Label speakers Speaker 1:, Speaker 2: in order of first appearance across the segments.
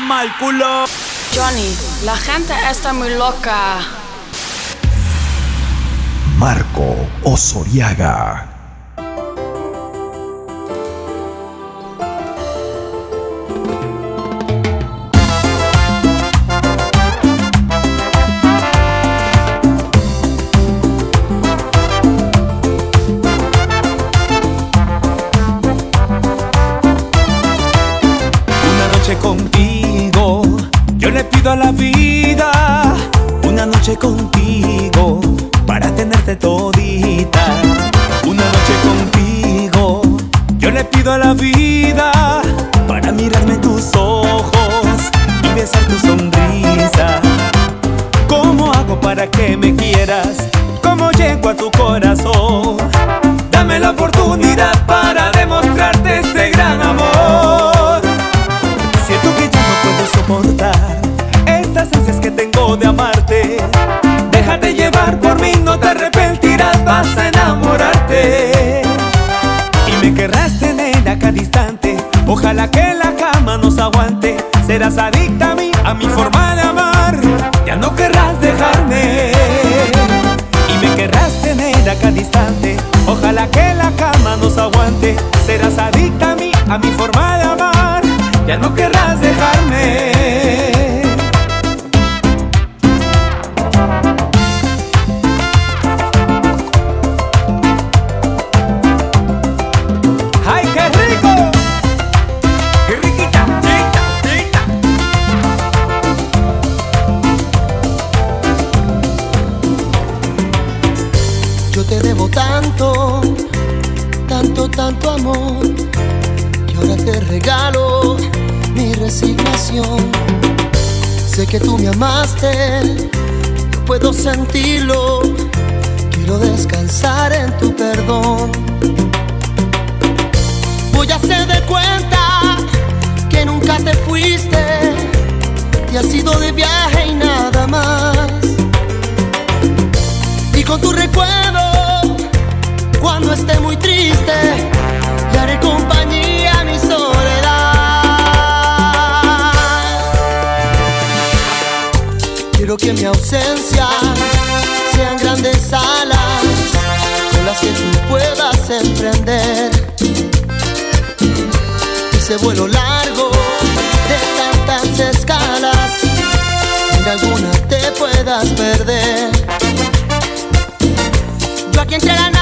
Speaker 1: mama el culo.
Speaker 2: Johnny, la gente está muy loca.
Speaker 3: Marco Osoriaga.
Speaker 4: Tanto amor y ahora te regalo mi resignación. Sé que tú me amaste, puedo sentirlo, quiero descansar en tu perdón. Voy a hacer de cuenta que nunca te fuiste, te has ido de viaje y nada más. Y con tu recuerdo cuando esté muy triste y haré compañía a mi soledad. Quiero que mi ausencia sean grandes alas con las que tú puedas emprender ese vuelo largo de tantas escalas en alguna te puedas perder. Yo aquí entre la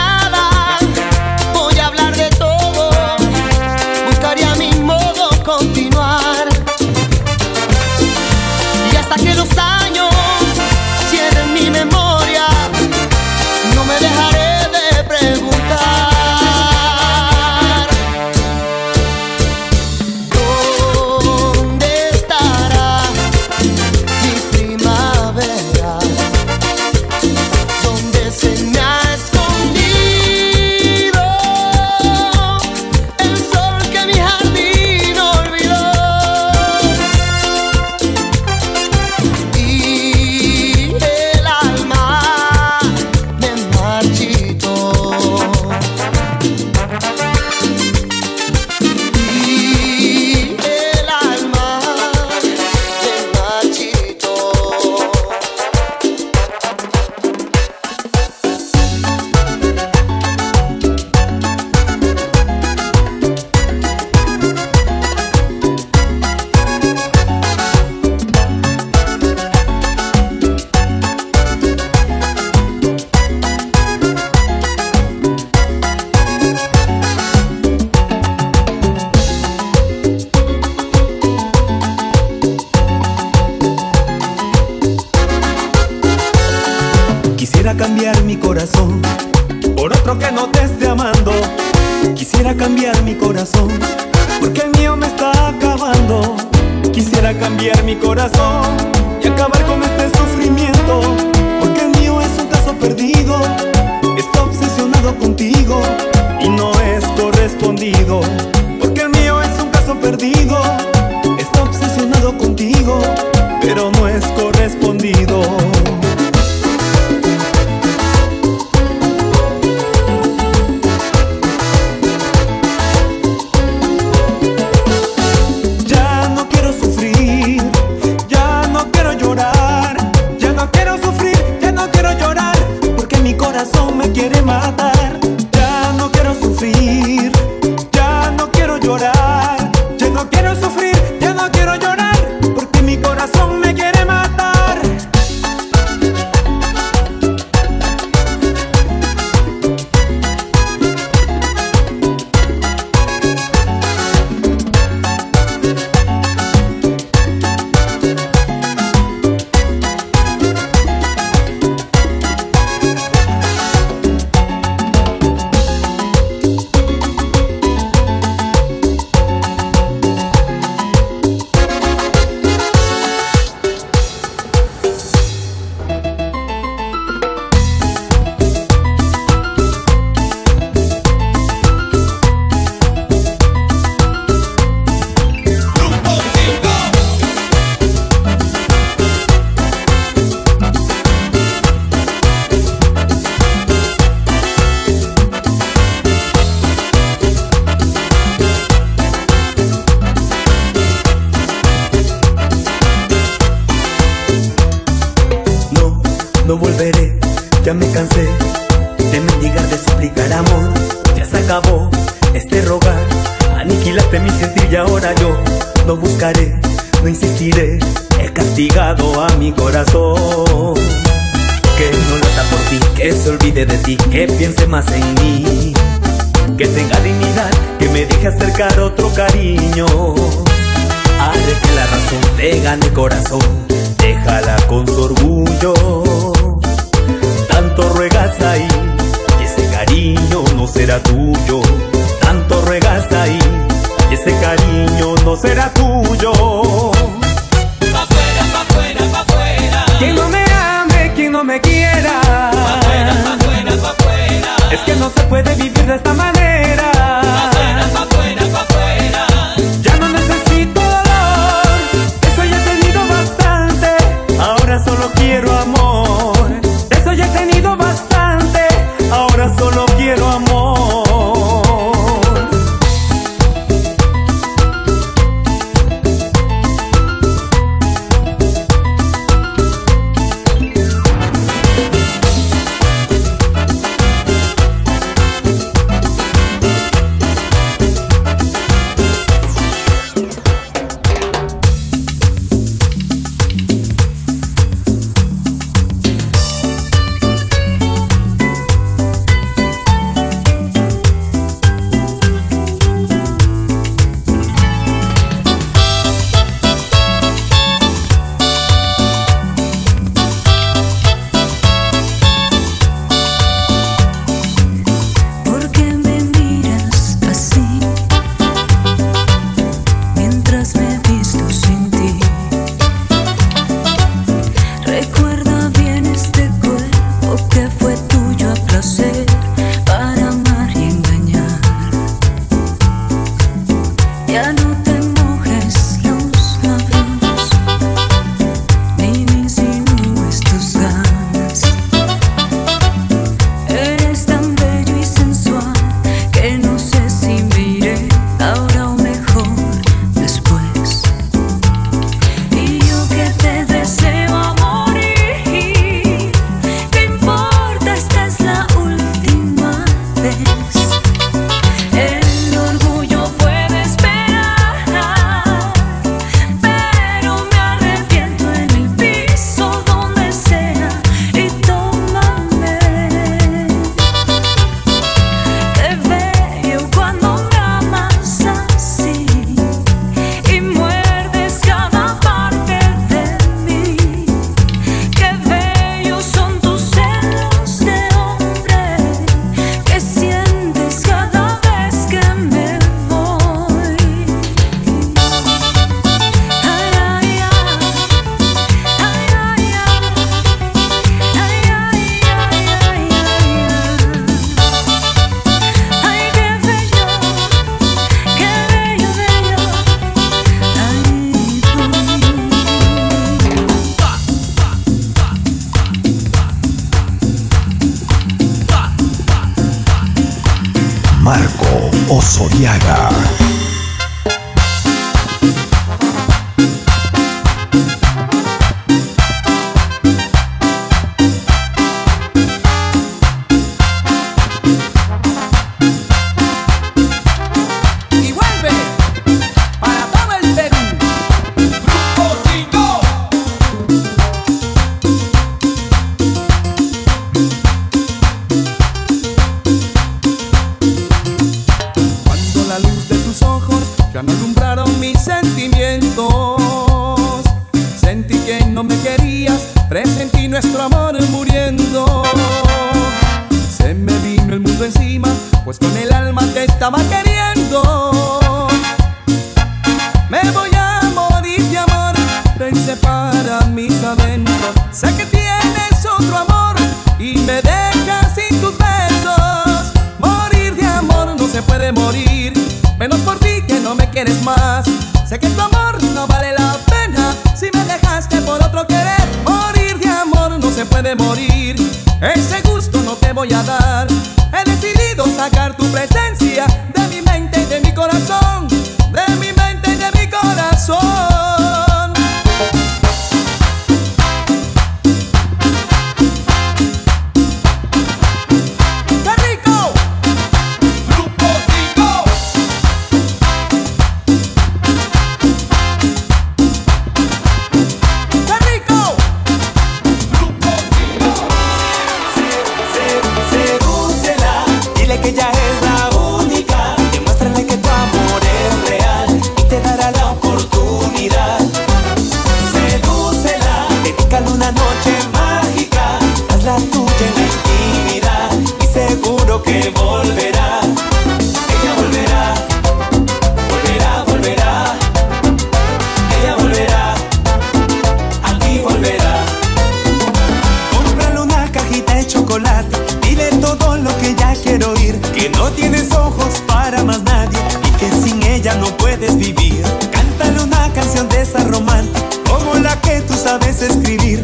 Speaker 3: sabes escribir.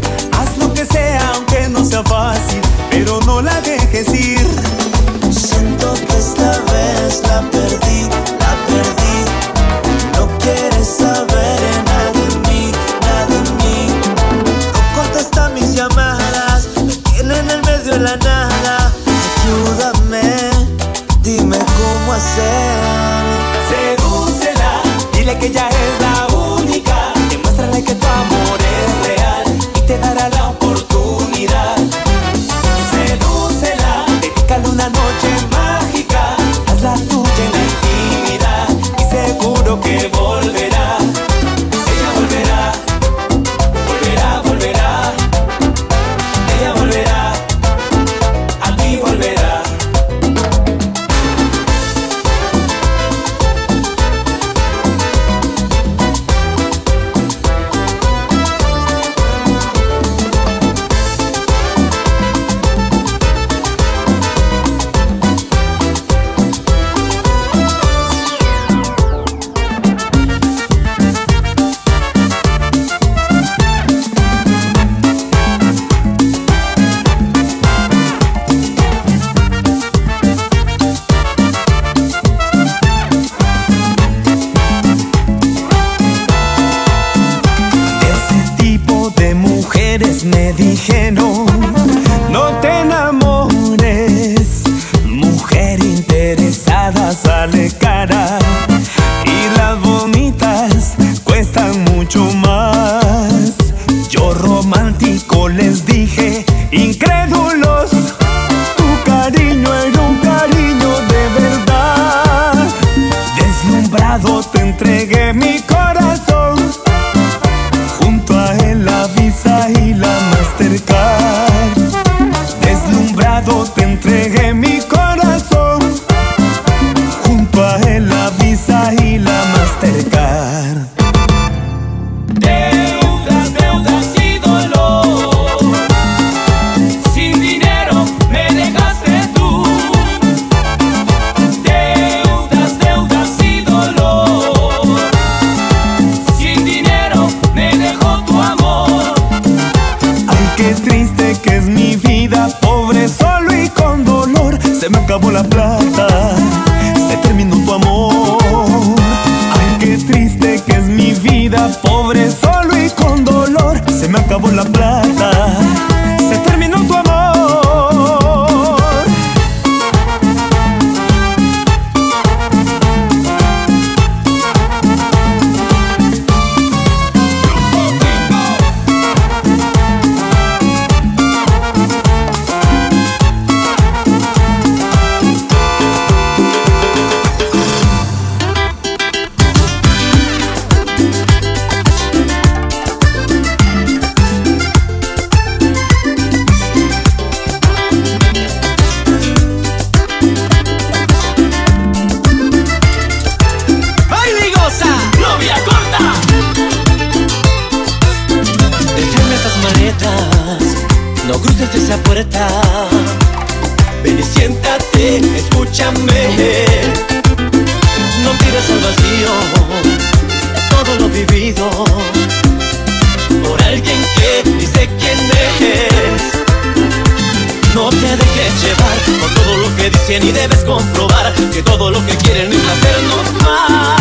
Speaker 3: que
Speaker 5: quieren es hacernos mal.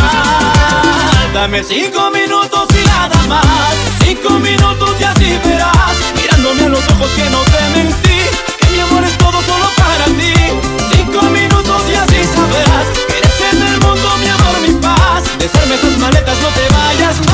Speaker 5: Dame cinco minutos y nada más. Cinco minutos y así verás. Mirándome a los ojos que no te mentí. Que mi amor es todo solo para ti. Cinco minutos y así sabrás. Que eres en el mundo mi amor, mi paz. Desarme esas maletas, no te vayas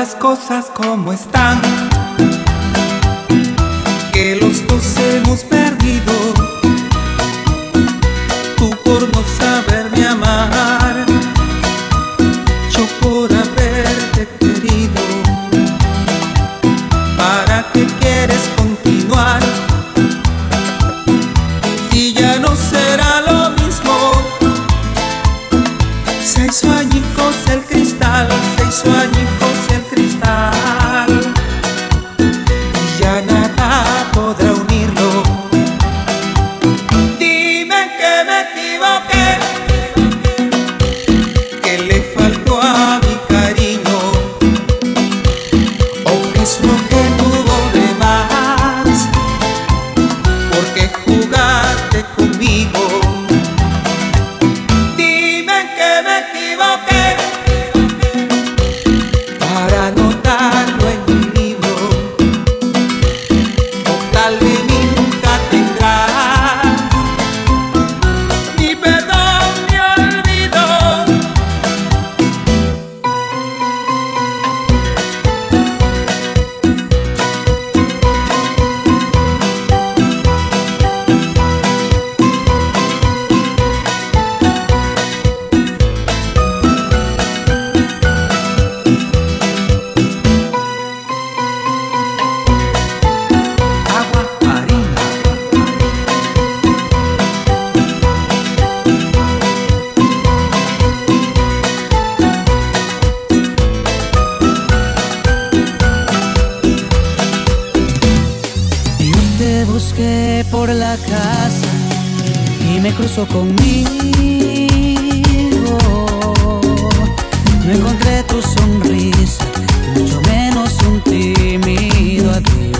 Speaker 6: las cosas como están, que los dos hemos perdido.
Speaker 7: busqué por la casa y me cruzó conmigo. No encontré tu sonrisa, mucho menos un tímido adiós.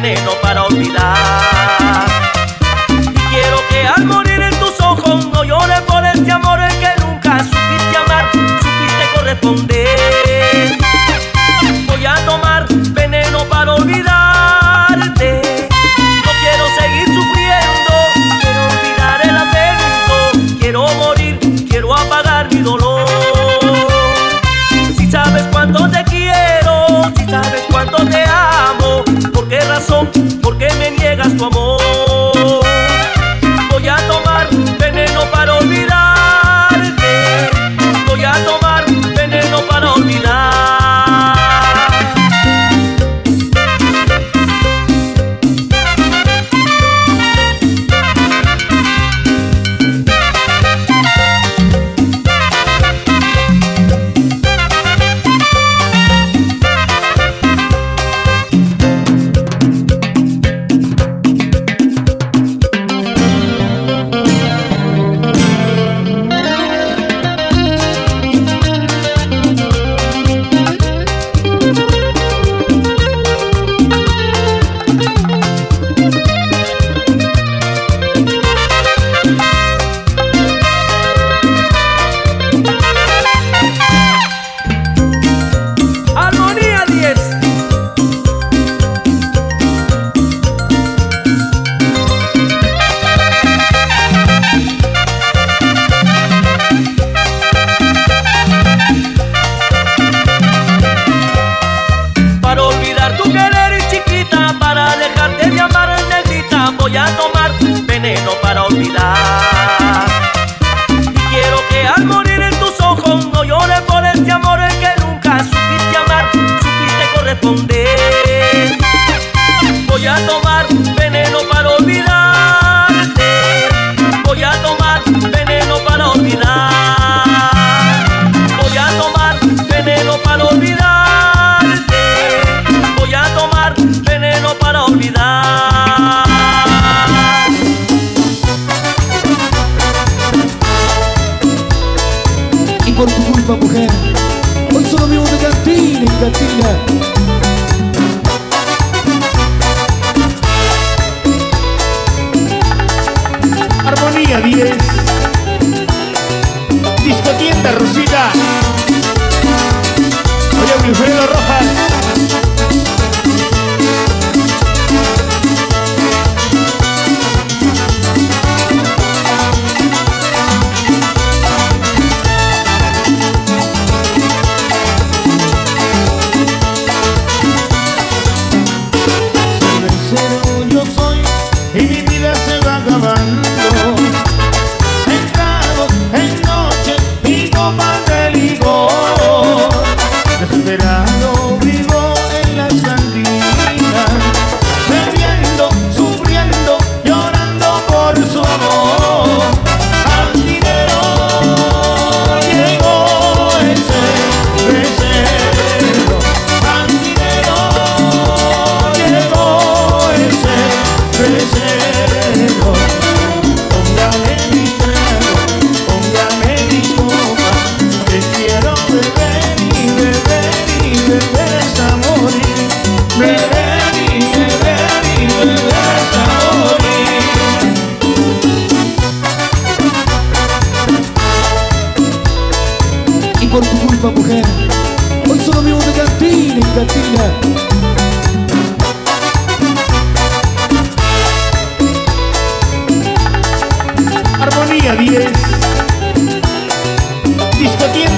Speaker 1: Veneno para olvidar.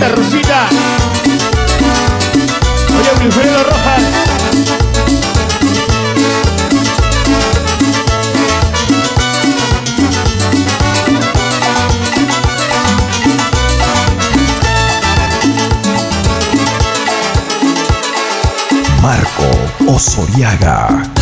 Speaker 8: Discotienda Rosita. Oye, Wilfredo Rojas.
Speaker 9: Marco Osoriaga.